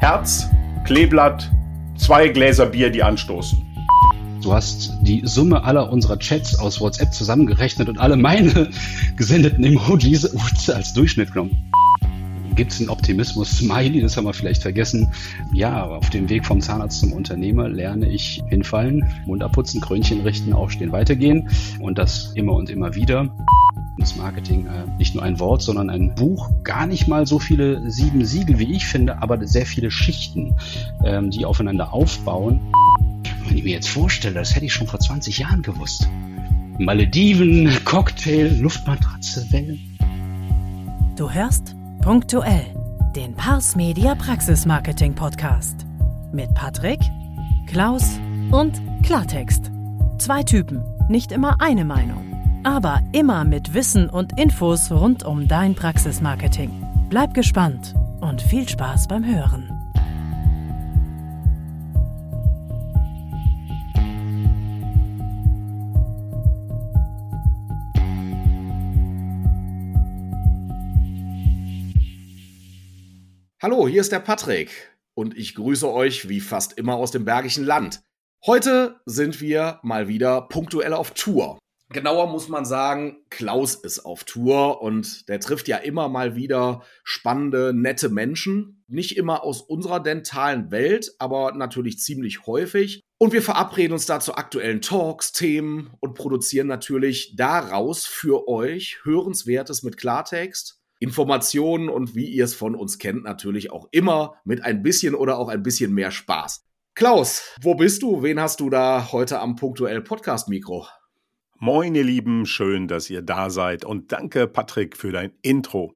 Herz, Kleeblatt, zwei Gläser Bier, die anstoßen. Du hast die Summe aller unserer Chats aus WhatsApp zusammengerechnet und alle meine gesendeten Emojis als Durchschnitt genommen. Gibt es einen Optimismus-Smiley? Das haben wir vielleicht vergessen. Ja, auf dem Weg vom Zahnarzt zum Unternehmer lerne ich hinfallen, Mund abputzen, Krönchen richten, aufstehen, weitergehen und das immer und immer wieder ins Marketing äh, nicht nur ein Wort, sondern ein Buch. Gar nicht mal so viele sieben Siegel, wie ich finde, aber sehr viele Schichten, ähm, die aufeinander aufbauen. Wenn ich mir jetzt vorstelle, das hätte ich schon vor 20 Jahren gewusst. Malediven, Cocktail, Luftmatratze, Wellen. Du hörst punktuell den Pars Media Praxis Marketing Podcast mit Patrick, Klaus und Klartext. Zwei Typen, nicht immer eine Meinung aber immer mit Wissen und Infos rund um dein Praxismarketing. Bleib gespannt und viel Spaß beim Hören. Hallo, hier ist der Patrick und ich grüße euch wie fast immer aus dem Bergischen Land. Heute sind wir mal wieder punktuell auf Tour. Genauer muss man sagen, Klaus ist auf Tour und der trifft ja immer mal wieder spannende, nette Menschen. Nicht immer aus unserer dentalen Welt, aber natürlich ziemlich häufig. Und wir verabreden uns da zu aktuellen Talks, Themen und produzieren natürlich daraus für euch Hörenswertes mit Klartext. Informationen und wie ihr es von uns kennt, natürlich auch immer mit ein bisschen oder auch ein bisschen mehr Spaß. Klaus, wo bist du? Wen hast du da heute am punktuell Podcast-Mikro? Moin, ihr Lieben, schön, dass ihr da seid und danke, Patrick, für dein Intro.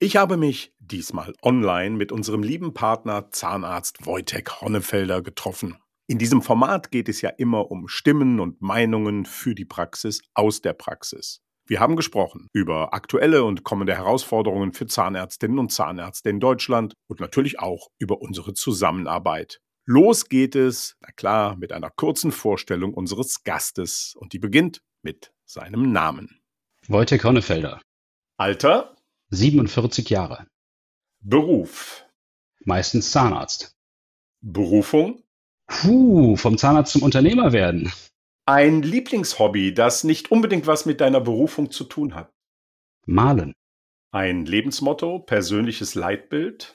Ich habe mich diesmal online mit unserem lieben Partner Zahnarzt Wojtek Honnefelder getroffen. In diesem Format geht es ja immer um Stimmen und Meinungen für die Praxis aus der Praxis. Wir haben gesprochen über aktuelle und kommende Herausforderungen für Zahnärztinnen und Zahnärzte in Deutschland und natürlich auch über unsere Zusammenarbeit. Los geht es, na klar, mit einer kurzen Vorstellung unseres Gastes und die beginnt mit seinem Namen. Wojtek Honnefelder. Alter? 47 Jahre. Beruf? Meistens Zahnarzt. Berufung? Puh, vom Zahnarzt zum Unternehmer werden. Ein Lieblingshobby, das nicht unbedingt was mit deiner Berufung zu tun hat. Malen. Ein Lebensmotto, persönliches Leitbild.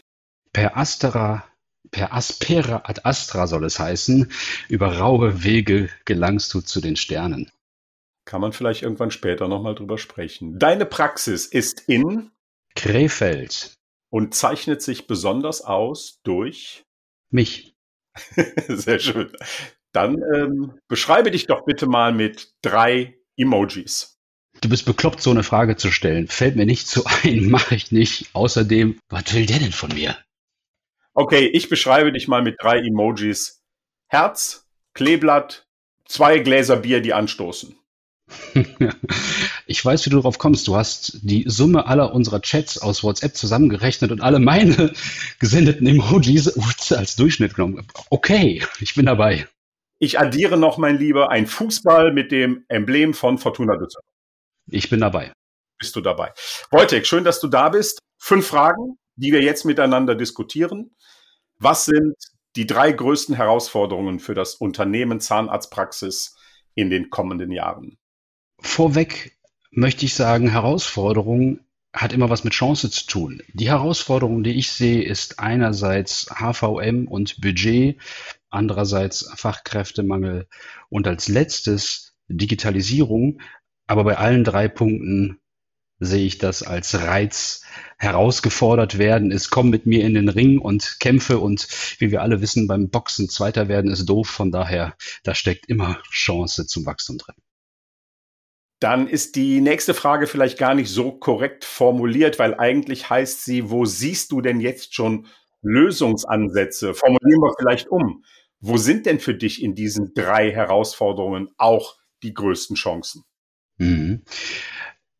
Per Astera, per Aspera ad Astra soll es heißen, über raue Wege gelangst du zu den Sternen. Kann man vielleicht irgendwann später nochmal drüber sprechen. Deine Praxis ist in Krefeld und zeichnet sich besonders aus durch mich. Sehr schön. Dann ähm, beschreibe dich doch bitte mal mit drei Emojis. Du bist bekloppt, so eine Frage zu stellen. Fällt mir nicht so ein, mache ich nicht. Außerdem, was will der denn von mir? Okay, ich beschreibe dich mal mit drei Emojis. Herz, Kleeblatt, zwei Gläser Bier, die anstoßen. Ich weiß, wie du darauf kommst. Du hast die Summe aller unserer Chats aus WhatsApp zusammengerechnet und alle meine gesendeten Emojis als Durchschnitt genommen. Okay, ich bin dabei. Ich addiere noch, mein Lieber, ein Fußball mit dem Emblem von Fortuna Düsseldorf. Ich bin dabei. Bist du dabei? Wojtek, schön, dass du da bist. Fünf Fragen, die wir jetzt miteinander diskutieren. Was sind die drei größten Herausforderungen für das Unternehmen Zahnarztpraxis in den kommenden Jahren? Vorweg möchte ich sagen, Herausforderung hat immer was mit Chance zu tun. Die Herausforderung, die ich sehe, ist einerseits HVM und Budget, andererseits Fachkräftemangel und als letztes Digitalisierung. Aber bei allen drei Punkten sehe ich das als Reiz herausgefordert werden ist, komm mit mir in den Ring und kämpfe und wie wir alle wissen, beim Boxen Zweiter werden ist doof. Von daher, da steckt immer Chance zum Wachstum drin. Dann ist die nächste Frage vielleicht gar nicht so korrekt formuliert, weil eigentlich heißt sie, wo siehst du denn jetzt schon Lösungsansätze? Formulieren wir vielleicht um. Wo sind denn für dich in diesen drei Herausforderungen auch die größten Chancen? Mhm.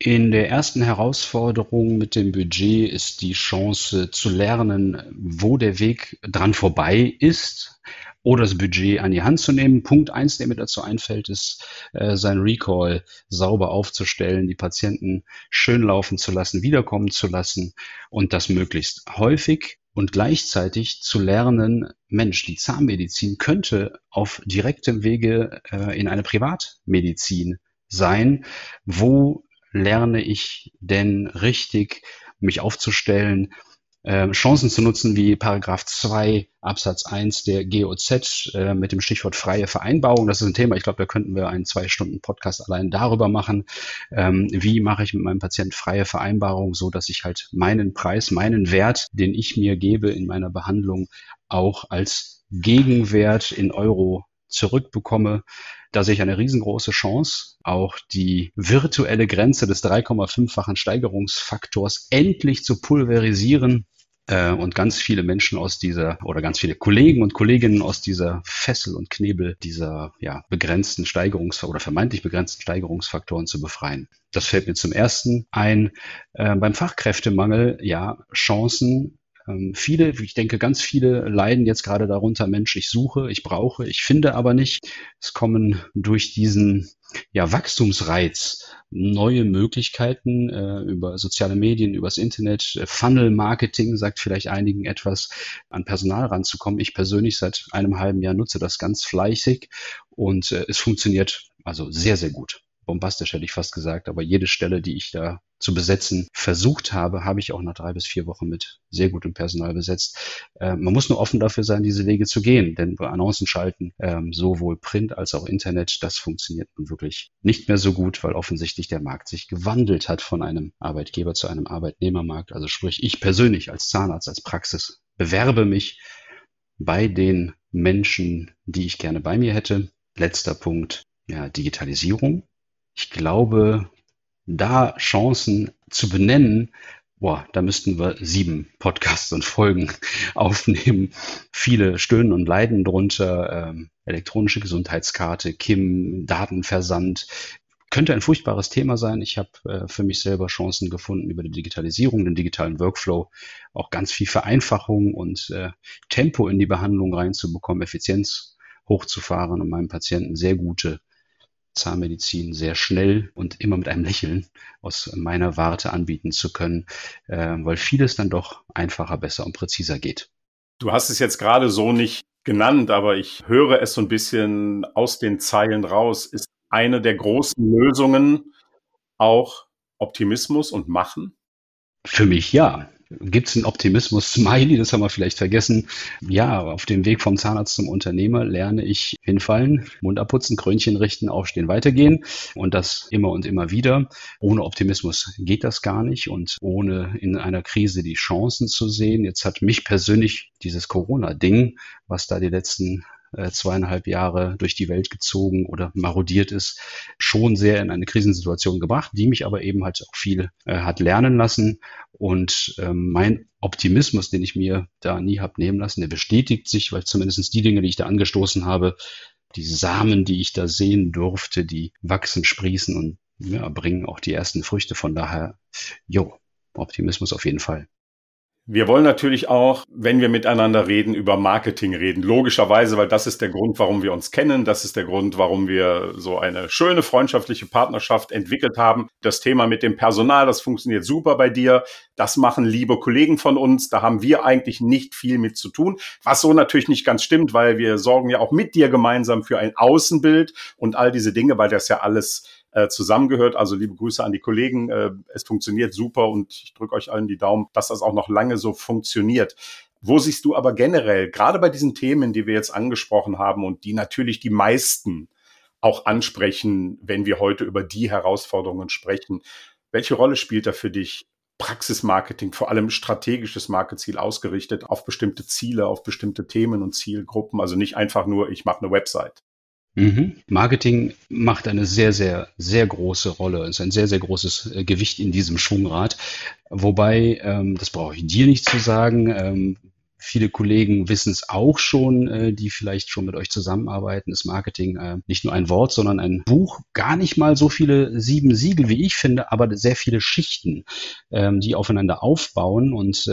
In der ersten Herausforderung mit dem Budget ist die Chance zu lernen, wo der Weg dran vorbei ist oder das Budget an die Hand zu nehmen. Punkt eins, der mir dazu einfällt, ist, äh, sein Recall sauber aufzustellen, die Patienten schön laufen zu lassen, wiederkommen zu lassen und das möglichst häufig. und gleichzeitig zu lernen, Mensch, die Zahnmedizin könnte auf direktem Wege äh, in eine Privatmedizin sein. Wo lerne ich denn richtig, mich aufzustellen, äh, Chancen zu nutzen wie Paragraph 2 Absatz 1 der GOZ äh, mit dem Stichwort freie Vereinbarung. Das ist ein Thema, ich glaube, da könnten wir einen zwei Stunden Podcast allein darüber machen. Ähm, wie mache ich mit meinem Patienten freie Vereinbarung, so dass ich halt meinen Preis, meinen Wert, den ich mir gebe in meiner Behandlung, auch als Gegenwert in Euro zurückbekomme. Da sehe ich eine riesengroße Chance, auch die virtuelle Grenze des 3,5-fachen Steigerungsfaktors endlich zu pulverisieren äh, und ganz viele Menschen aus dieser oder ganz viele Kollegen und Kolleginnen aus dieser Fessel und Knebel dieser ja, begrenzten Steigerungs- oder vermeintlich begrenzten Steigerungsfaktoren zu befreien. Das fällt mir zum ersten ein. Äh, beim Fachkräftemangel, ja, Chancen ähm, viele, ich denke, ganz viele leiden jetzt gerade darunter, Mensch, ich suche, ich brauche, ich finde aber nicht. Es kommen durch diesen ja, Wachstumsreiz neue Möglichkeiten äh, über soziale Medien, übers Internet, äh, Funnel-Marketing sagt vielleicht einigen etwas, an Personal ranzukommen. Ich persönlich seit einem halben Jahr nutze das ganz fleißig und äh, es funktioniert also sehr, sehr gut bombastisch hätte ich fast gesagt, aber jede Stelle, die ich da zu besetzen versucht habe, habe ich auch nach drei bis vier Wochen mit sehr gutem Personal besetzt. Äh, man muss nur offen dafür sein, diese Wege zu gehen, denn bei Annoncen schalten, ähm, sowohl Print als auch Internet, das funktioniert nun wirklich nicht mehr so gut, weil offensichtlich der Markt sich gewandelt hat von einem Arbeitgeber zu einem Arbeitnehmermarkt. Also sprich, ich persönlich als Zahnarzt, als Praxis bewerbe mich bei den Menschen, die ich gerne bei mir hätte. Letzter Punkt, ja, Digitalisierung. Ich glaube, da Chancen zu benennen, boah, da müssten wir sieben Podcasts und Folgen aufnehmen. Viele stöhnen und leiden drunter. Ähm, elektronische Gesundheitskarte, KIM, Datenversand. Könnte ein furchtbares Thema sein. Ich habe äh, für mich selber Chancen gefunden über die Digitalisierung, den digitalen Workflow, auch ganz viel Vereinfachung und äh, Tempo in die Behandlung reinzubekommen, Effizienz hochzufahren und meinem Patienten sehr gute Zahnmedizin sehr schnell und immer mit einem Lächeln aus meiner Warte anbieten zu können, äh, weil vieles dann doch einfacher, besser und präziser geht. Du hast es jetzt gerade so nicht genannt, aber ich höre es so ein bisschen aus den Zeilen raus. Ist eine der großen Lösungen auch Optimismus und Machen? Für mich ja gibt es einen Optimismus-Smiley, das haben wir vielleicht vergessen. Ja, auf dem Weg vom Zahnarzt zum Unternehmer lerne ich hinfallen, Mund abputzen, Krönchen richten, aufstehen, weitergehen und das immer und immer wieder. Ohne Optimismus geht das gar nicht und ohne in einer Krise die Chancen zu sehen. Jetzt hat mich persönlich dieses Corona-Ding, was da die letzten zweieinhalb Jahre durch die Welt gezogen oder marodiert ist, schon sehr in eine Krisensituation gebracht, die mich aber eben halt auch viel äh, hat lernen lassen. Und ähm, mein Optimismus, den ich mir da nie habe nehmen lassen, der bestätigt sich, weil zumindest die Dinge, die ich da angestoßen habe, die Samen, die ich da sehen durfte, die wachsen, sprießen und ja, bringen auch die ersten Früchte. Von daher, jo, Optimismus auf jeden Fall. Wir wollen natürlich auch, wenn wir miteinander reden, über Marketing reden. Logischerweise, weil das ist der Grund, warum wir uns kennen. Das ist der Grund, warum wir so eine schöne freundschaftliche Partnerschaft entwickelt haben. Das Thema mit dem Personal, das funktioniert super bei dir. Das machen liebe Kollegen von uns. Da haben wir eigentlich nicht viel mit zu tun. Was so natürlich nicht ganz stimmt, weil wir sorgen ja auch mit dir gemeinsam für ein Außenbild und all diese Dinge, weil das ja alles äh, zusammengehört. Also liebe Grüße an die Kollegen. Äh, es funktioniert super und ich drücke euch allen die Daumen, dass das auch noch lange so funktioniert. Wo siehst du aber generell, gerade bei diesen Themen, die wir jetzt angesprochen haben und die natürlich die meisten auch ansprechen, wenn wir heute über die Herausforderungen sprechen, welche Rolle spielt da für dich Praxismarketing, vor allem strategisches Markeziel ausgerichtet auf bestimmte Ziele, auf bestimmte Themen und Zielgruppen, also nicht einfach nur, ich mache eine Website. Mhm. Marketing macht eine sehr, sehr, sehr große Rolle. Ist ein sehr, sehr großes äh, Gewicht in diesem Schwungrad. Wobei, ähm, das brauche ich dir nicht zu sagen, ähm, Viele Kollegen wissen es auch schon, äh, die vielleicht schon mit euch zusammenarbeiten. Ist Marketing äh, nicht nur ein Wort, sondern ein Buch. Gar nicht mal so viele sieben Siegel, wie ich finde, aber sehr viele Schichten, ähm, die aufeinander aufbauen. Und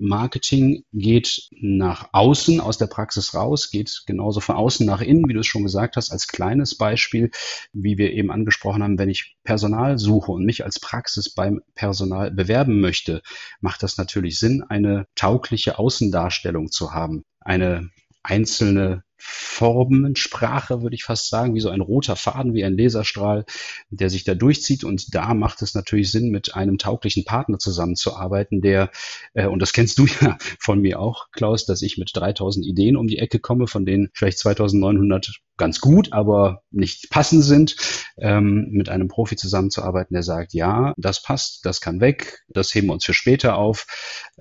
Marketing geht nach außen aus der Praxis raus, geht genauso von außen nach innen, wie du es schon gesagt hast, als kleines Beispiel, wie wir eben angesprochen haben, wenn ich Personal suche und mich als Praxis beim Personal bewerben möchte, macht das natürlich Sinn, eine taugliche Außendarstellung zu haben, eine einzelne Formensprache, würde ich fast sagen, wie so ein roter Faden, wie ein Laserstrahl, der sich da durchzieht. Und da macht es natürlich Sinn, mit einem tauglichen Partner zusammenzuarbeiten, der, äh, und das kennst du ja von mir auch, Klaus, dass ich mit 3000 Ideen um die Ecke komme, von denen vielleicht 2900 ganz gut, aber nicht passend sind, ähm, mit einem Profi zusammenzuarbeiten, der sagt, ja, das passt, das kann weg, das heben wir uns für später auf,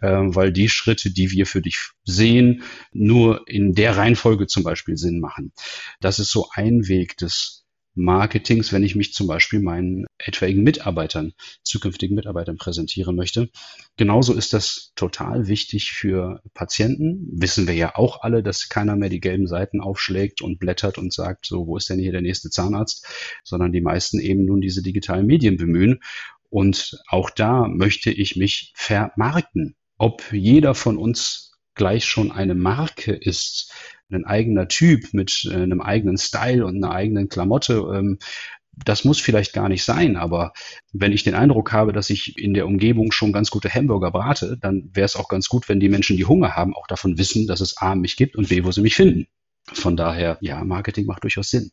äh, weil die Schritte, die wir für dich sehen, nur in der Reihenfolge zum Beispiel Sinn machen. Das ist so ein Weg des Marketings, wenn ich mich zum Beispiel meinen etwaigen Mitarbeitern, zukünftigen Mitarbeitern präsentieren möchte. Genauso ist das total wichtig für Patienten. Wissen wir ja auch alle, dass keiner mehr die gelben Seiten aufschlägt und blättert und sagt, so, wo ist denn hier der nächste Zahnarzt? Sondern die meisten eben nun diese digitalen Medien bemühen. Und auch da möchte ich mich vermarkten. Ob jeder von uns gleich schon eine Marke ist, ein eigener Typ mit äh, einem eigenen Style und einer eigenen Klamotte. Ähm, das muss vielleicht gar nicht sein, aber wenn ich den Eindruck habe, dass ich in der Umgebung schon ganz gute Hamburger brate, dann wäre es auch ganz gut, wenn die Menschen, die Hunger haben, auch davon wissen, dass es A mich gibt und B, wo sie mich finden. Von daher, ja, Marketing macht durchaus Sinn.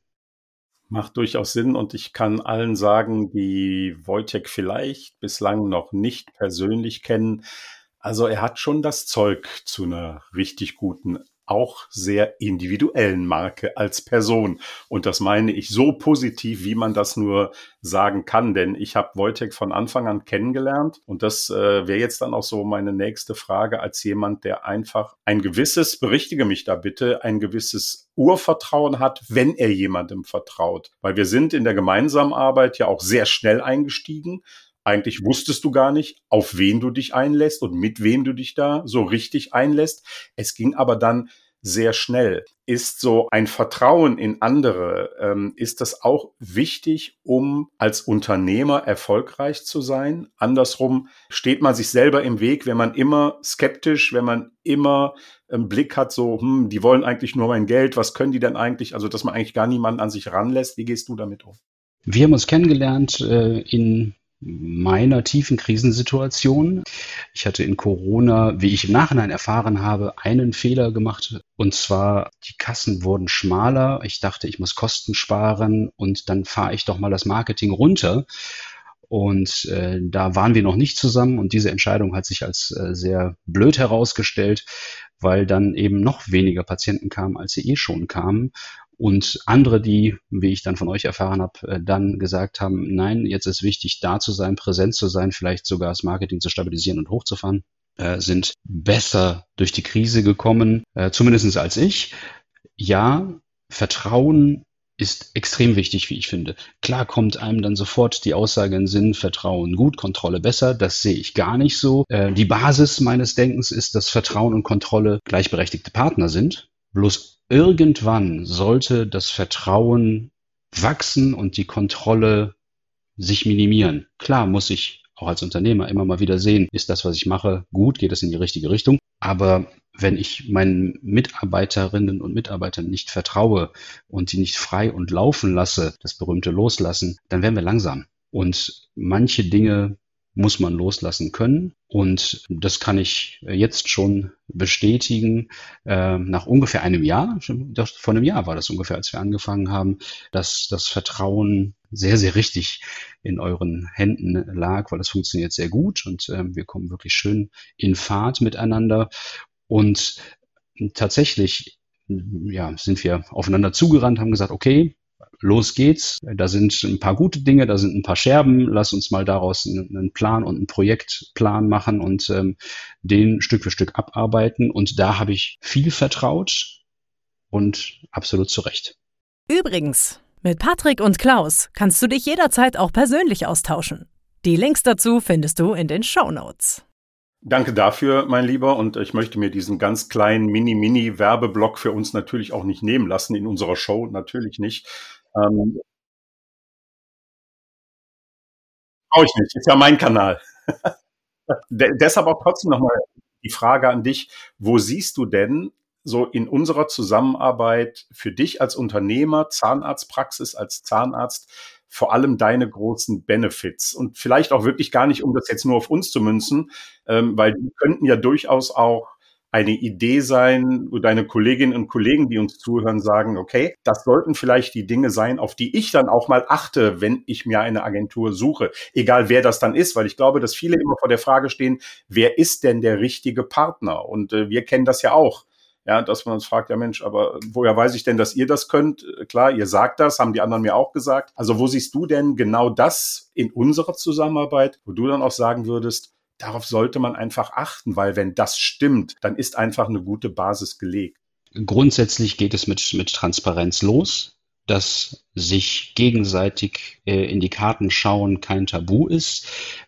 Macht durchaus Sinn und ich kann allen sagen, die Wojtek vielleicht bislang noch nicht persönlich kennen. Also er hat schon das Zeug zu einer richtig guten auch sehr individuellen Marke als Person. Und das meine ich so positiv, wie man das nur sagen kann. Denn ich habe Wojtek von Anfang an kennengelernt. Und das äh, wäre jetzt dann auch so meine nächste Frage als jemand, der einfach ein gewisses, berichtige mich da bitte, ein gewisses Urvertrauen hat, wenn er jemandem vertraut. Weil wir sind in der gemeinsamen Arbeit ja auch sehr schnell eingestiegen. Eigentlich wusstest du gar nicht, auf wen du dich einlässt und mit wem du dich da so richtig einlässt. Es ging aber dann sehr schnell. Ist so ein Vertrauen in andere, ähm, ist das auch wichtig, um als Unternehmer erfolgreich zu sein? Andersrum steht man sich selber im Weg, wenn man immer skeptisch, wenn man immer einen Blick hat, so, hm, die wollen eigentlich nur mein Geld, was können die denn eigentlich? Also, dass man eigentlich gar niemanden an sich ranlässt. Wie gehst du damit um? Wir haben uns kennengelernt äh, in meiner tiefen Krisensituation. Ich hatte in Corona, wie ich im Nachhinein erfahren habe, einen Fehler gemacht. Und zwar, die Kassen wurden schmaler. Ich dachte, ich muss Kosten sparen und dann fahre ich doch mal das Marketing runter. Und äh, da waren wir noch nicht zusammen und diese Entscheidung hat sich als äh, sehr blöd herausgestellt, weil dann eben noch weniger Patienten kamen, als sie eh schon kamen. Und andere, die, wie ich dann von euch erfahren habe, äh, dann gesagt haben, nein, jetzt ist wichtig, da zu sein, präsent zu sein, vielleicht sogar das Marketing zu stabilisieren und hochzufahren, äh, sind besser durch die Krise gekommen, äh, zumindest als ich. Ja, Vertrauen ist extrem wichtig, wie ich finde. Klar kommt einem dann sofort die Aussage in Sinn, Vertrauen gut, Kontrolle besser. Das sehe ich gar nicht so. die Basis meines Denkens ist, dass Vertrauen und Kontrolle gleichberechtigte Partner sind. Bloß irgendwann sollte das Vertrauen wachsen und die Kontrolle sich minimieren. Klar muss ich auch als Unternehmer immer mal wieder sehen, ist das, was ich mache, gut, geht es in die richtige Richtung. Aber wenn ich meinen Mitarbeiterinnen und Mitarbeitern nicht vertraue und die nicht frei und laufen lasse, das berühmte Loslassen, dann werden wir langsam. Und manche Dinge muss man loslassen können. Und das kann ich jetzt schon bestätigen. Äh, nach ungefähr einem Jahr, vor einem Jahr war das ungefähr, als wir angefangen haben, dass das Vertrauen sehr, sehr richtig in euren Händen lag, weil es funktioniert sehr gut und äh, wir kommen wirklich schön in Fahrt miteinander. Und tatsächlich ja, sind wir aufeinander zugerannt, haben gesagt, okay, los geht's. Da sind ein paar gute Dinge, da sind ein paar Scherben. Lass uns mal daraus einen Plan und einen Projektplan machen und ähm, den Stück für Stück abarbeiten. Und da habe ich viel vertraut und absolut zu Recht. Übrigens, mit Patrick und Klaus kannst du dich jederzeit auch persönlich austauschen. Die Links dazu findest du in den Show Notes. Danke dafür, mein Lieber. Und ich möchte mir diesen ganz kleinen Mini-Mini-Werbeblock für uns natürlich auch nicht nehmen lassen in unserer Show. Natürlich nicht. Ähm, Brauche ich nicht, ist ja mein Kanal. De deshalb auch trotzdem nochmal die Frage an dich, wo siehst du denn so in unserer Zusammenarbeit für dich als Unternehmer, Zahnarztpraxis, als Zahnarzt, vor allem deine großen Benefits und vielleicht auch wirklich gar nicht, um das jetzt nur auf uns zu münzen, ähm, weil die könnten ja durchaus auch eine Idee sein, wo deine Kolleginnen und Kollegen, die uns zuhören, sagen, okay, das sollten vielleicht die Dinge sein, auf die ich dann auch mal achte, wenn ich mir eine Agentur suche, egal wer das dann ist, weil ich glaube, dass viele immer vor der Frage stehen, wer ist denn der richtige Partner? Und äh, wir kennen das ja auch. Ja, dass man uns fragt, ja Mensch, aber woher weiß ich denn, dass ihr das könnt? Klar, ihr sagt das, haben die anderen mir auch gesagt. Also wo siehst du denn genau das in unserer Zusammenarbeit, wo du dann auch sagen würdest, darauf sollte man einfach achten, weil wenn das stimmt, dann ist einfach eine gute Basis gelegt. Grundsätzlich geht es mit, mit Transparenz los, dass sich gegenseitig äh, in die Karten schauen kein Tabu ist,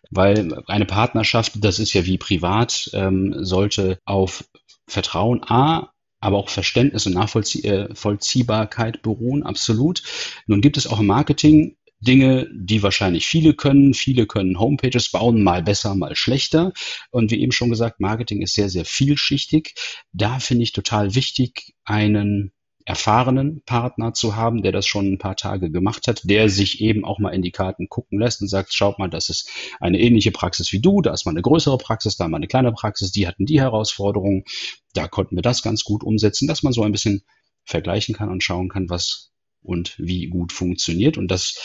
weil eine Partnerschaft, das ist ja wie privat, ähm, sollte auf Vertrauen A, aber auch Verständnis und Nachvollziehbarkeit äh, beruhen, absolut. Nun gibt es auch im Marketing Dinge, die wahrscheinlich viele können. Viele können Homepages bauen, mal besser, mal schlechter. Und wie eben schon gesagt, Marketing ist sehr, sehr vielschichtig. Da finde ich total wichtig, einen erfahrenen Partner zu haben, der das schon ein paar Tage gemacht hat, der sich eben auch mal in die Karten gucken lässt und sagt, schaut mal, das ist eine ähnliche Praxis wie du, da ist mal eine größere Praxis, da mal eine kleine Praxis, die hatten die Herausforderungen, da konnten wir das ganz gut umsetzen, dass man so ein bisschen vergleichen kann und schauen kann, was und wie gut funktioniert. Und das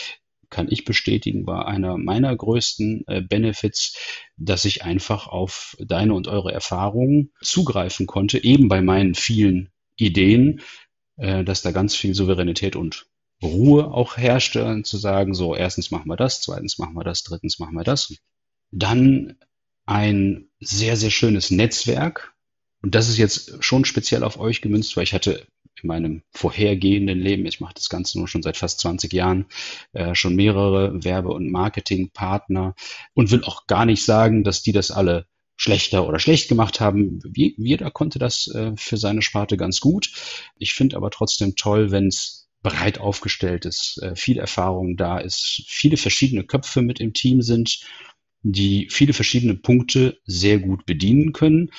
kann ich bestätigen, war einer meiner größten äh, Benefits, dass ich einfach auf deine und eure Erfahrungen zugreifen konnte, eben bei meinen vielen Ideen, äh, dass da ganz viel Souveränität und Ruhe auch herrschte, zu sagen, so, erstens machen wir das, zweitens machen wir das, drittens machen wir das. Dann ein sehr, sehr schönes Netzwerk. Und das ist jetzt schon speziell auf euch gemünzt, weil ich hatte in meinem vorhergehenden Leben, ich mache das Ganze nur schon seit fast 20 Jahren, äh, schon mehrere Werbe- und Marketingpartner und will auch gar nicht sagen, dass die das alle schlechter oder schlecht gemacht haben. Jeder konnte das äh, für seine Sparte ganz gut. Ich finde aber trotzdem toll, wenn es breit aufgestellt ist, äh, viel Erfahrung da ist, viele verschiedene Köpfe mit im Team sind, die viele verschiedene Punkte sehr gut bedienen können.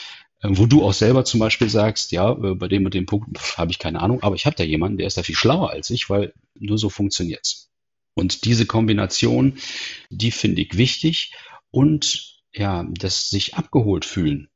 Äh, wo du auch selber zum Beispiel sagst, ja, bei dem und dem Punkt habe ich keine Ahnung, aber ich habe da jemanden, der ist da viel schlauer als ich, weil nur so funktioniert's. Und diese Kombination, die finde ich wichtig und ja, das sich abgeholt fühlen.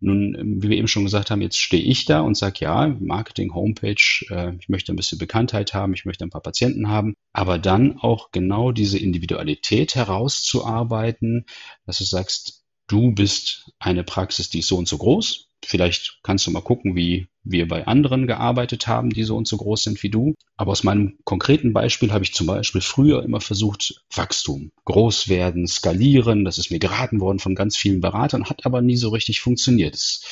Nun, wie wir eben schon gesagt haben, jetzt stehe ich da und sage, ja, Marketing, Homepage, äh, ich möchte ein bisschen Bekanntheit haben, ich möchte ein paar Patienten haben, aber dann auch genau diese Individualität herauszuarbeiten, dass du sagst, du bist eine Praxis, die ist so und so groß, Vielleicht kannst du mal gucken, wie wir bei anderen gearbeitet haben, die so und so groß sind wie du. Aber aus meinem konkreten Beispiel habe ich zum Beispiel früher immer versucht, Wachstum, groß werden, skalieren. Das ist mir geraten worden von ganz vielen Beratern, hat aber nie so richtig funktioniert. Es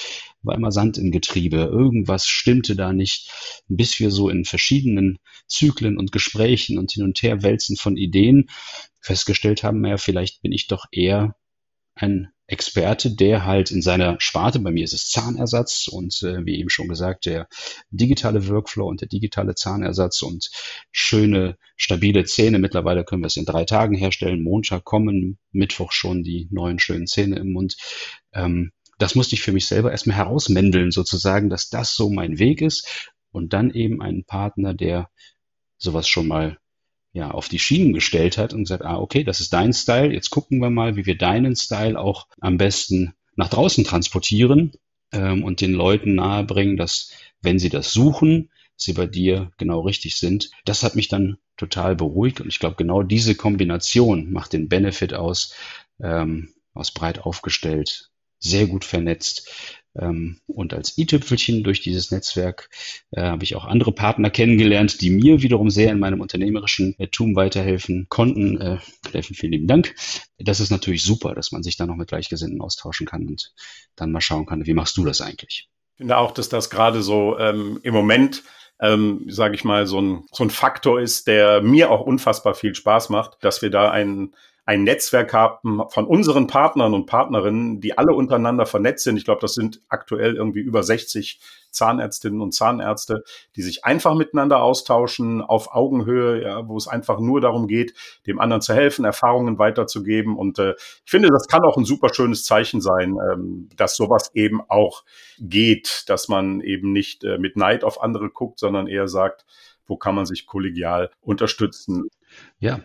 war immer Sand im Getriebe. Irgendwas stimmte da nicht, bis wir so in verschiedenen Zyklen und Gesprächen und hin und her wälzen von Ideen festgestellt haben, naja, vielleicht bin ich doch eher ein Experte, der halt in seiner Sparte, bei mir ist es Zahnersatz und äh, wie eben schon gesagt, der digitale Workflow und der digitale Zahnersatz und schöne, stabile Zähne. Mittlerweile können wir es in drei Tagen herstellen. Montag kommen, Mittwoch schon die neuen schönen Zähne im Mund. Ähm, das musste ich für mich selber erstmal herausmändeln, sozusagen, dass das so mein Weg ist. Und dann eben einen Partner, der sowas schon mal ja, auf die Schienen gestellt hat und gesagt, ah, okay, das ist dein Style, jetzt gucken wir mal, wie wir deinen Style auch am besten nach draußen transportieren ähm, und den Leuten nahebringen, dass wenn sie das suchen, sie bei dir genau richtig sind. Das hat mich dann total beruhigt und ich glaube, genau diese Kombination macht den Benefit aus, ähm, aus breit aufgestellt, sehr gut vernetzt, und als i-Tüpfelchen durch dieses Netzwerk äh, habe ich auch andere Partner kennengelernt, die mir wiederum sehr in meinem unternehmerischen Tum weiterhelfen konnten. Äh, Steffen, vielen lieben Dank. Das ist natürlich super, dass man sich da noch mit Gleichgesinnten austauschen kann und dann mal schauen kann, wie machst du das eigentlich? Ich finde auch, dass das gerade so ähm, im Moment ähm, sage ich mal, so ein, so ein Faktor ist, der mir auch unfassbar viel Spaß macht, dass wir da einen ein Netzwerk haben von unseren Partnern und Partnerinnen, die alle untereinander vernetzt sind. Ich glaube, das sind aktuell irgendwie über 60 Zahnärztinnen und Zahnärzte, die sich einfach miteinander austauschen auf Augenhöhe, ja, wo es einfach nur darum geht, dem anderen zu helfen, Erfahrungen weiterzugeben. Und äh, ich finde, das kann auch ein super schönes Zeichen sein, ähm, dass sowas eben auch geht, dass man eben nicht äh, mit Neid auf andere guckt, sondern eher sagt, wo kann man sich kollegial unterstützen. Ja,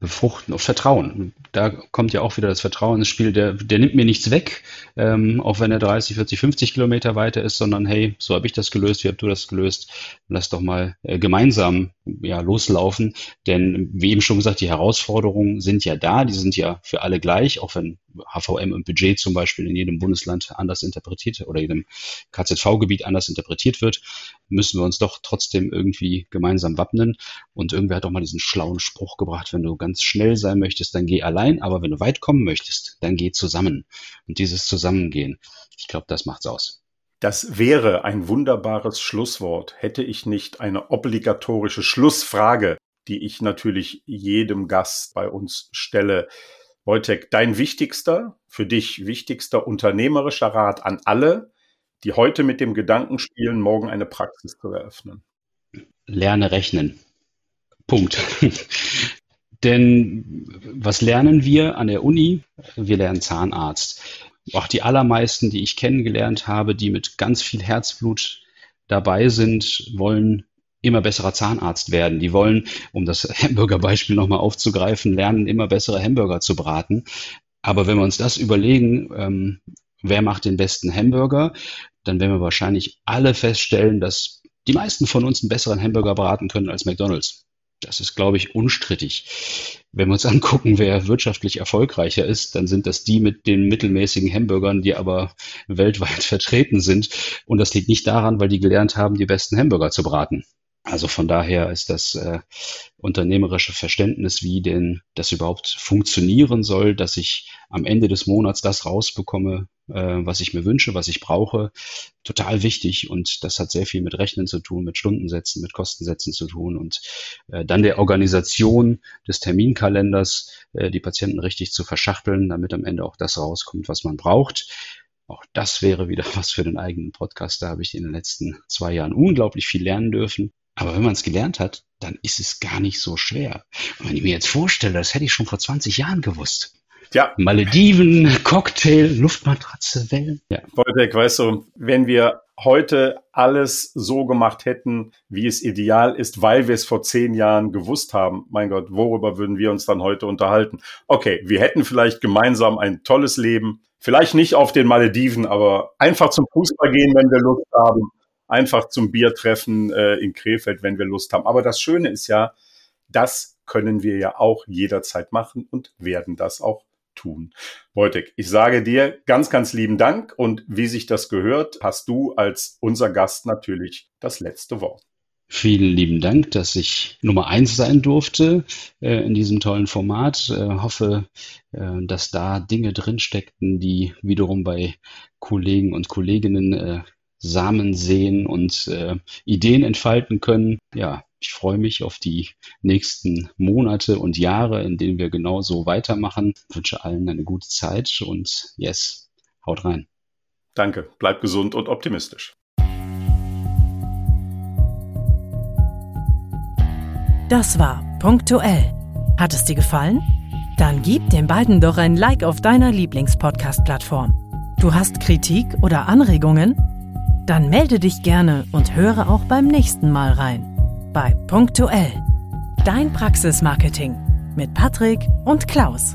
befruchten, auf Vertrauen. Da kommt ja auch wieder das Vertrauen ins Spiel. Der, der nimmt mir nichts weg, ähm, auch wenn er 30, 40, 50 Kilometer weiter ist, sondern hey, so habe ich das gelöst, wie habt du das gelöst? Lass doch mal äh, gemeinsam ja, loslaufen. Denn wie eben schon gesagt, die Herausforderungen sind ja da, die sind ja für alle gleich, auch wenn HVM und Budget zum Beispiel in jedem Bundesland anders interpretiert oder jedem KZV-Gebiet anders interpretiert wird, müssen wir uns doch trotzdem irgendwie gemeinsam wappnen. Und irgendwer hat auch mal diesen schlauen Spruch gebracht, wenn du ganz schnell sein möchtest, dann geh allein, aber wenn du weit kommen möchtest, dann geh zusammen. Und dieses Zusammengehen, ich glaube, das macht's aus. Das wäre ein wunderbares Schlusswort, hätte ich nicht eine obligatorische Schlussfrage, die ich natürlich jedem Gast bei uns stelle. Wojtek, dein wichtigster, für dich wichtigster unternehmerischer Rat an alle, die heute mit dem Gedanken spielen, morgen eine Praxis zu eröffnen? Lerne rechnen. Punkt. Denn was lernen wir an der Uni? Wir lernen Zahnarzt. Auch die allermeisten, die ich kennengelernt habe, die mit ganz viel Herzblut dabei sind, wollen immer besserer Zahnarzt werden. Die wollen, um das Hamburger-Beispiel nochmal aufzugreifen, lernen, immer bessere Hamburger zu braten. Aber wenn wir uns das überlegen, ähm, wer macht den besten Hamburger, dann werden wir wahrscheinlich alle feststellen, dass die meisten von uns einen besseren Hamburger braten können als McDonald's. Das ist, glaube ich, unstrittig. Wenn wir uns angucken, wer wirtschaftlich erfolgreicher ist, dann sind das die mit den mittelmäßigen Hamburgern, die aber weltweit vertreten sind. Und das liegt nicht daran, weil die gelernt haben, die besten Hamburger zu braten. Also von daher ist das äh, unternehmerische Verständnis, wie denn das überhaupt funktionieren soll, dass ich am Ende des Monats das rausbekomme, äh, was ich mir wünsche, was ich brauche, total wichtig. Und das hat sehr viel mit Rechnen zu tun, mit Stundensätzen, mit Kostensätzen zu tun und äh, dann der Organisation des Terminkalenders, äh, die Patienten richtig zu verschachteln, damit am Ende auch das rauskommt, was man braucht. Auch das wäre wieder was für den eigenen Podcast. Da habe ich in den letzten zwei Jahren unglaublich viel lernen dürfen. Aber wenn man es gelernt hat, dann ist es gar nicht so schwer. Und wenn ich mir jetzt vorstelle, das hätte ich schon vor 20 Jahren gewusst. Ja. Malediven, Cocktail, Luftmatratze, Wellen. Ja. Wojtek, weißt du, wenn wir heute alles so gemacht hätten, wie es ideal ist, weil wir es vor zehn Jahren gewusst haben, mein Gott, worüber würden wir uns dann heute unterhalten? Okay, wir hätten vielleicht gemeinsam ein tolles Leben, vielleicht nicht auf den Malediven, aber einfach zum Fußball gehen, wenn wir Lust haben einfach zum Biertreffen äh, in Krefeld, wenn wir Lust haben. Aber das Schöne ist ja, das können wir ja auch jederzeit machen und werden das auch tun. Wojtek, ich sage dir ganz, ganz lieben Dank und wie sich das gehört, hast du als unser Gast natürlich das letzte Wort. Vielen lieben Dank, dass ich Nummer eins sein durfte äh, in diesem tollen Format. Äh, hoffe, äh, dass da Dinge drinsteckten, die wiederum bei Kollegen und Kolleginnen äh, Samen sehen und äh, Ideen entfalten können. Ja, ich freue mich auf die nächsten Monate und Jahre, in denen wir genauso weitermachen. Ich wünsche allen eine gute Zeit und yes, haut rein. Danke, bleib gesund und optimistisch. Das war punktuell. Hat es dir gefallen? Dann gib den beiden doch ein Like auf deiner Lieblingspodcast-Plattform. Du hast Kritik oder Anregungen? Dann melde dich gerne und höre auch beim nächsten Mal rein. Bei Punktuell. Dein Praxismarketing mit Patrick und Klaus.